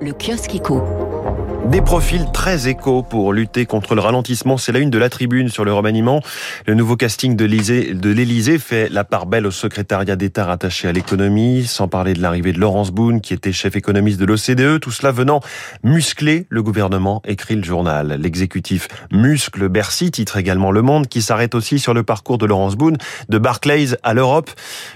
Le kiosque éco. Des profils très éco pour lutter contre le ralentissement. C'est la une de la tribune sur le remaniement. Le nouveau casting de l'Élysée fait la part belle au secrétariat d'État rattaché à l'économie, sans parler de l'arrivée de Laurence Boone, qui était chef économiste de l'OCDE. Tout cela venant muscler le gouvernement, écrit le journal. L'exécutif muscle Bercy, titre également Le Monde, qui s'arrête aussi sur le parcours de Laurence Boone, de Barclays à l'Europe.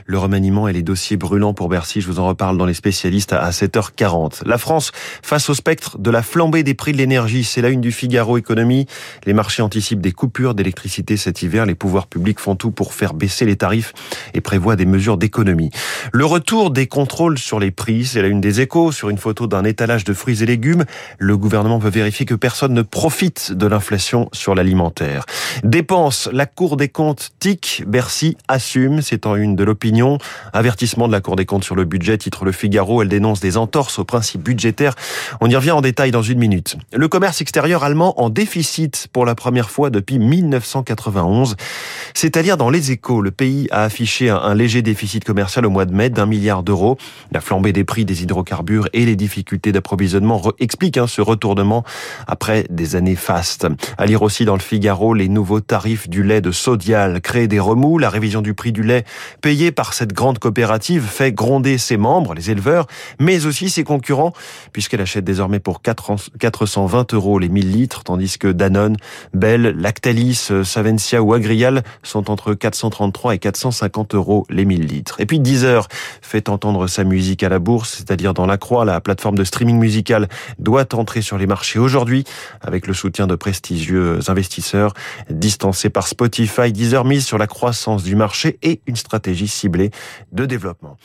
Le remaniement et les dossiers brûlants pour Bercy, je vous en reparle dans les spécialistes à 7h40. La France face au spectre de la flambée des prix de l'énergie. C'est la une du Figaro Économie. Les marchés anticipent des coupures d'électricité cet hiver. Les pouvoirs publics font tout pour faire baisser les tarifs et prévoient des mesures d'économie. Le retour des contrôles sur les prix, c'est la une des échos. Sur une photo d'un étalage de fruits et légumes, le gouvernement veut vérifier que personne ne profite de l'inflation sur l'alimentaire. Dépenses, la Cour des comptes tic, Bercy assume, c'est en une de l'opinion. Avertissement de la Cour des comptes sur le budget, titre Le Figaro, elle dénonce des entorses aux principes budgétaires. On y revient en détail dans une minute. Le commerce extérieur allemand en déficit pour la première fois depuis 1991. C'est-à-dire dans les échos, le pays a affiché un léger déficit commercial au mois de mai d'un milliard d'euros. La flambée des prix des hydrocarbures et les difficultés d'approvisionnement expliquent hein, ce retournement après des années fastes. À lire aussi dans le Figaro, les nouveaux tarifs du lait de Sodial créent des remous. La révision du prix du lait payé par cette grande coopérative fait gronder ses membres, les éleveurs, mais aussi ses concurrents, puisqu'elle achète désormais pour 420 euros les 1000 litres, tandis que Danone, Bell, Lactalis, Savencia ou Agrial sont entre 433 et 450 euros les 1000 litres. Et puis Deezer fait entendre sa musique à la bourse, c'est-à-dire dans la croix, la plateforme de streaming musical doit entrer sur les marchés aujourd'hui avec le soutien de prestigieux investisseurs distancés par Spotify. Deezer mise sur la croissance du marché et une stratégie ciblée de développement.